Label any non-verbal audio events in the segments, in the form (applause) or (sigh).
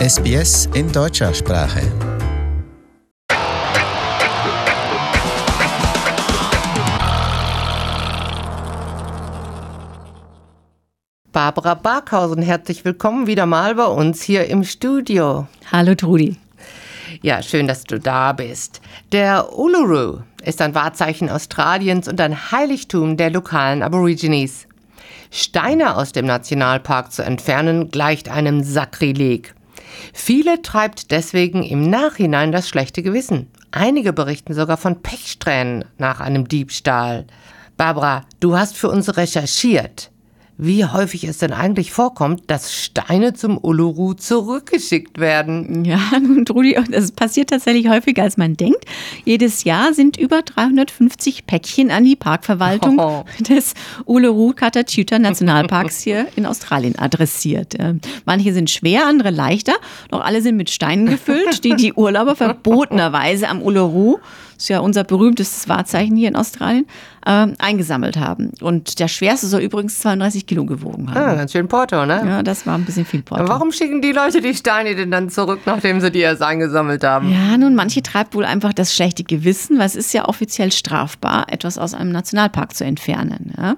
SBS in deutscher Sprache. Barbara Barkhausen, herzlich willkommen wieder mal bei uns hier im Studio. Hallo Trudi. Ja, schön, dass du da bist. Der Uluru ist ein Wahrzeichen Australiens und ein Heiligtum der lokalen Aborigines. Steine aus dem Nationalpark zu entfernen, gleicht einem Sakrileg. Viele treibt deswegen im Nachhinein das schlechte Gewissen. Einige berichten sogar von Pechstränen nach einem Diebstahl. Barbara, du hast für uns recherchiert wie häufig es denn eigentlich vorkommt, dass Steine zum Uluru zurückgeschickt werden. Ja, (laughs) nun, Trudi, das passiert tatsächlich häufiger, als man denkt. Jedes Jahr sind über 350 Päckchen an die Parkverwaltung oh. (laughs) des Uluru Katachuta Nationalparks hier in Australien adressiert. Manche sind schwer, andere leichter, doch alle sind mit Steinen gefüllt, die die Urlauber (laughs) verbotenerweise am Uluru ist ja unser berühmtestes Wahrzeichen hier in Australien, äh, eingesammelt haben. Und der schwerste soll übrigens 32 Kilo gewogen haben. Ah, ganz schön Porto, ne? Ja, das war ein bisschen viel Porto. Warum schicken die Leute die Steine denn dann zurück, nachdem sie die erst eingesammelt haben? Ja, nun, manche treibt wohl einfach das schlechte Gewissen, weil es ist ja offiziell strafbar, etwas aus einem Nationalpark zu entfernen. Ja?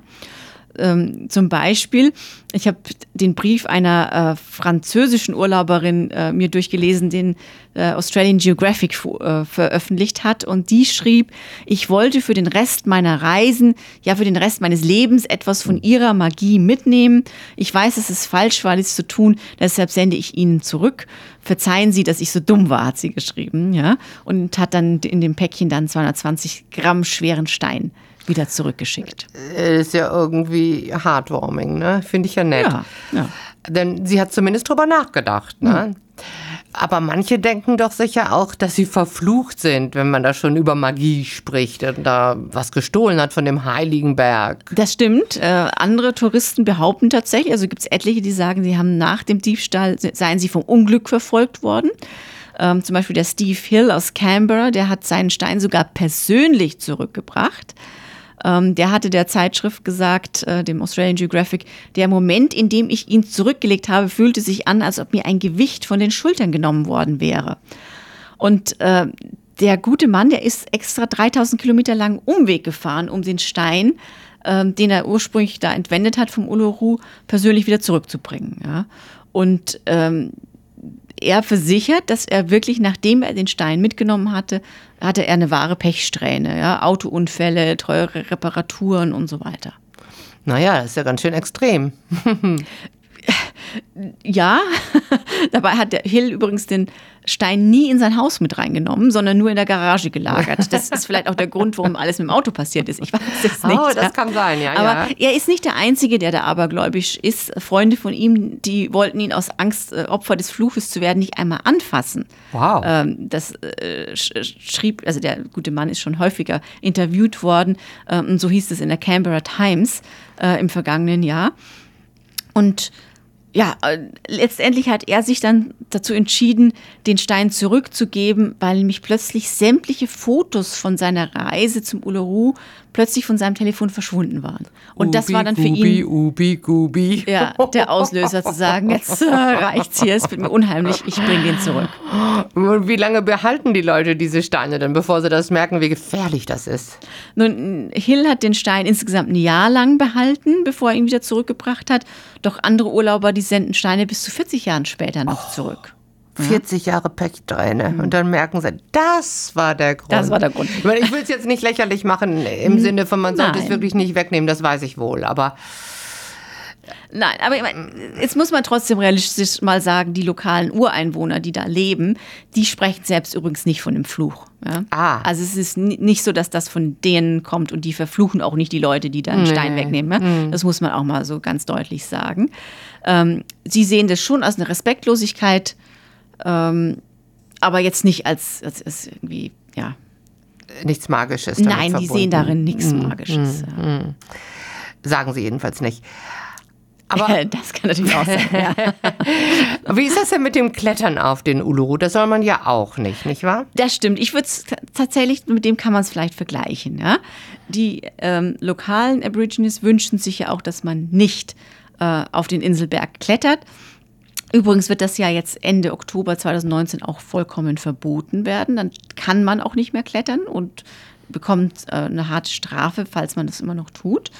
Ähm, zum Beispiel, ich habe den Brief einer äh, französischen Urlauberin äh, mir durchgelesen, den äh, Australian Geographic äh, veröffentlicht hat. Und die schrieb, ich wollte für den Rest meiner Reisen, ja für den Rest meines Lebens etwas von ihrer Magie mitnehmen. Ich weiß, es ist falsch war, dies zu tun, deshalb sende ich Ihnen zurück. Verzeihen Sie, dass ich so dumm war, hat sie geschrieben. Ja? Und hat dann in dem Päckchen dann 220 Gramm schweren Stein wieder zurückgeschickt. Äh, ist ja irgendwie heartwarming, ne? Finde ich ja nett. Ja, ja. Denn sie hat zumindest drüber nachgedacht, ne? Mhm. Aber manche denken doch sicher auch, dass sie verflucht sind, wenn man da schon über Magie spricht und da was gestohlen hat von dem heiligen Berg. Das stimmt. Äh, andere Touristen behaupten tatsächlich, also gibt es etliche, die sagen, sie haben nach dem Diebstahl, seien sie vom Unglück verfolgt worden. Ähm, zum Beispiel der Steve Hill aus Canberra, der hat seinen Stein sogar persönlich zurückgebracht. Ähm, der hatte der Zeitschrift gesagt, äh, dem Australian Geographic, der Moment, in dem ich ihn zurückgelegt habe, fühlte sich an, als ob mir ein Gewicht von den Schultern genommen worden wäre. Und äh, der gute Mann, der ist extra 3000 Kilometer lang Umweg gefahren, um den Stein, äh, den er ursprünglich da entwendet hat vom Uluru, persönlich wieder zurückzubringen. Ja? Und ähm, er versichert, dass er wirklich, nachdem er den Stein mitgenommen hatte, hatte er eine wahre Pechsträhne. Ja? Autounfälle, teure Reparaturen und so weiter. Naja, das ist ja ganz schön extrem. (laughs) ja, (laughs) dabei hat der Hill übrigens den Stein nie in sein Haus mit reingenommen, sondern nur in der Garage gelagert. Das ist vielleicht auch der Grund, warum alles mit dem Auto passiert ist. Ich weiß es nicht. Oh, das ja. kann sein, ja. Aber ja. er ist nicht der Einzige, der da abergläubisch ist. Freunde von ihm, die wollten ihn aus Angst, äh, Opfer des Fluches zu werden, nicht einmal anfassen. Wow. Ähm, das äh, schrieb, also der gute Mann ist schon häufiger interviewt worden. Ähm, so hieß es in der Canberra Times äh, im vergangenen Jahr. Und ja, äh, letztendlich hat er sich dann dazu entschieden, den Stein zurückzugeben, weil nämlich plötzlich sämtliche Fotos von seiner Reise zum Uluru plötzlich von seinem Telefon verschwunden waren. Und Ubi, das war dann für Gubi, ihn Ubi, Gubi. Ja, der Auslöser zu sagen, jetzt äh, reicht's hier, es wird mir unheimlich, ich bringe den zurück. Und wie lange behalten die Leute diese Steine denn, bevor sie das merken, wie gefährlich das ist? Nun, Hill hat den Stein insgesamt ein Jahr lang behalten, bevor er ihn wieder zurückgebracht hat. Doch andere Urlauber, die senden Steine bis zu 40 Jahren später noch oh. zurück. 40 Jahre Pechträne. Mhm. Und dann merken sie, das war der Grund. Das war der Grund. Ich, ich will es jetzt nicht lächerlich machen im Sinne von, man sollte es wirklich nicht wegnehmen, das weiß ich wohl. Aber Nein, aber ich meine, jetzt muss man trotzdem realistisch mal sagen, die lokalen Ureinwohner, die da leben, die sprechen selbst übrigens nicht von dem Fluch. Ja? Ah. Also es ist nicht so, dass das von denen kommt und die verfluchen auch nicht die Leute, die da einen nee. Stein wegnehmen. Ja? Mhm. Das muss man auch mal so ganz deutlich sagen. Ähm, sie sehen das schon als eine Respektlosigkeit ähm, aber jetzt nicht als, als, als, irgendwie, ja. Nichts Magisches. Nein, verbunden. die sehen darin nichts mm, Magisches. Mm, mm. Sagen sie jedenfalls nicht. Aber (laughs) das kann natürlich auch sein. Ja. (laughs) Wie ist das denn mit dem Klettern auf den Uluru? Das soll man ja auch nicht, nicht wahr? Das stimmt. Ich würde es tatsächlich, mit dem kann man es vielleicht vergleichen. Ja? Die ähm, lokalen Aborigines wünschen sich ja auch, dass man nicht äh, auf den Inselberg klettert Übrigens wird das ja jetzt Ende Oktober 2019 auch vollkommen verboten werden. Dann kann man auch nicht mehr klettern und bekommt äh, eine harte Strafe, falls man das immer noch tut.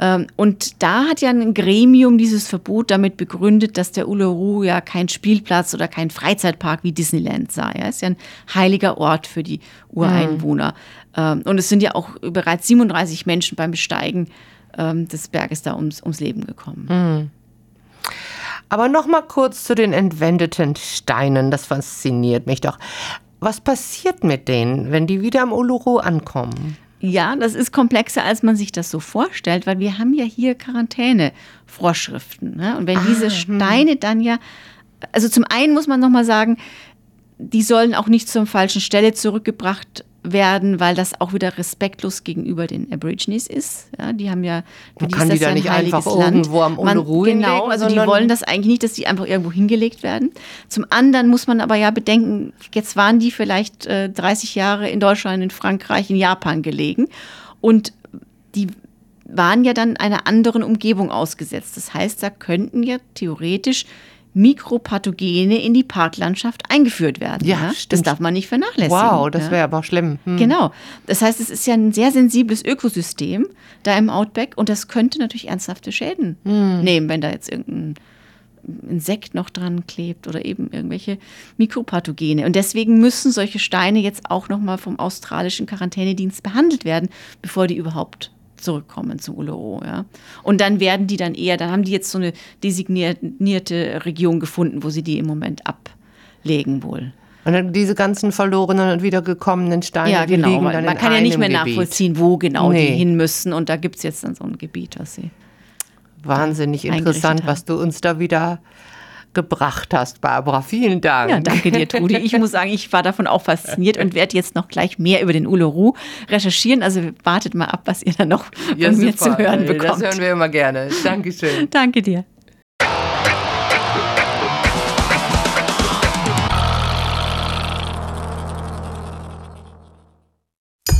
Ähm, und da hat ja ein Gremium dieses Verbot damit begründet, dass der Uluru ja kein Spielplatz oder kein Freizeitpark wie Disneyland sei. Er ist ja ein heiliger Ort für die Ureinwohner. Mhm. Und es sind ja auch bereits 37 Menschen beim Besteigen ähm, des Berges da ums, ums Leben gekommen. Mhm. Aber noch mal kurz zu den entwendeten Steinen. Das fasziniert mich doch. Was passiert mit denen, wenn die wieder am Uluru ankommen? Ja, das ist komplexer, als man sich das so vorstellt, weil wir haben ja hier Quarantänevorschriften. Ne? Und wenn ah, diese hm. Steine dann ja, also zum einen muss man nochmal sagen, die sollen auch nicht zur falschen Stelle zurückgebracht werden, weil das auch wieder respektlos gegenüber den Aborigines ist. Ja, die haben ja, Man kann die da nicht einfach Land. irgendwo am Uluru Genau, also die wollen das eigentlich nicht, dass die einfach irgendwo hingelegt werden. Zum anderen muss man aber ja bedenken, jetzt waren die vielleicht äh, 30 Jahre in Deutschland, in Frankreich, in Japan gelegen und die waren ja dann einer anderen Umgebung ausgesetzt. Das heißt, da könnten ja theoretisch Mikropathogene in die Parklandschaft eingeführt werden. Ja, ja? das darf man nicht vernachlässigen. Wow, das wäre ja? aber schlimm. Hm. Genau. Das heißt, es ist ja ein sehr sensibles Ökosystem da im Outback und das könnte natürlich ernsthafte Schäden hm. nehmen, wenn da jetzt irgendein Insekt noch dran klebt oder eben irgendwelche Mikropathogene. Und deswegen müssen solche Steine jetzt auch nochmal vom australischen Quarantänedienst behandelt werden, bevor die überhaupt zurückkommen zu Uluru. Ja. Und dann werden die dann eher, dann haben die jetzt so eine designierte Region gefunden, wo sie die im Moment ablegen wohl. Und dann diese ganzen verlorenen und wiedergekommenen Steine, ja, genau. liegen dann Man kann ja nicht mehr Gebiet. nachvollziehen, wo genau nee. die hin müssen. Und da gibt es jetzt dann so ein Gebiet, was sie. Wahnsinnig interessant, was du uns da wieder gebracht hast, Barbara. Vielen Dank. Ja, danke dir, Trudi. Ich muss sagen, ich war davon auch fasziniert und werde jetzt noch gleich mehr über den Uluru recherchieren. Also wartet mal ab, was ihr dann noch ja, von mir zu hören bekommt. Das hören wir immer gerne. Dankeschön. (laughs) danke dir.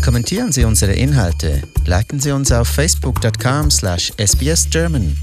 Kommentieren Sie unsere Inhalte, liken Sie uns auf facebook.com slash sbsgerman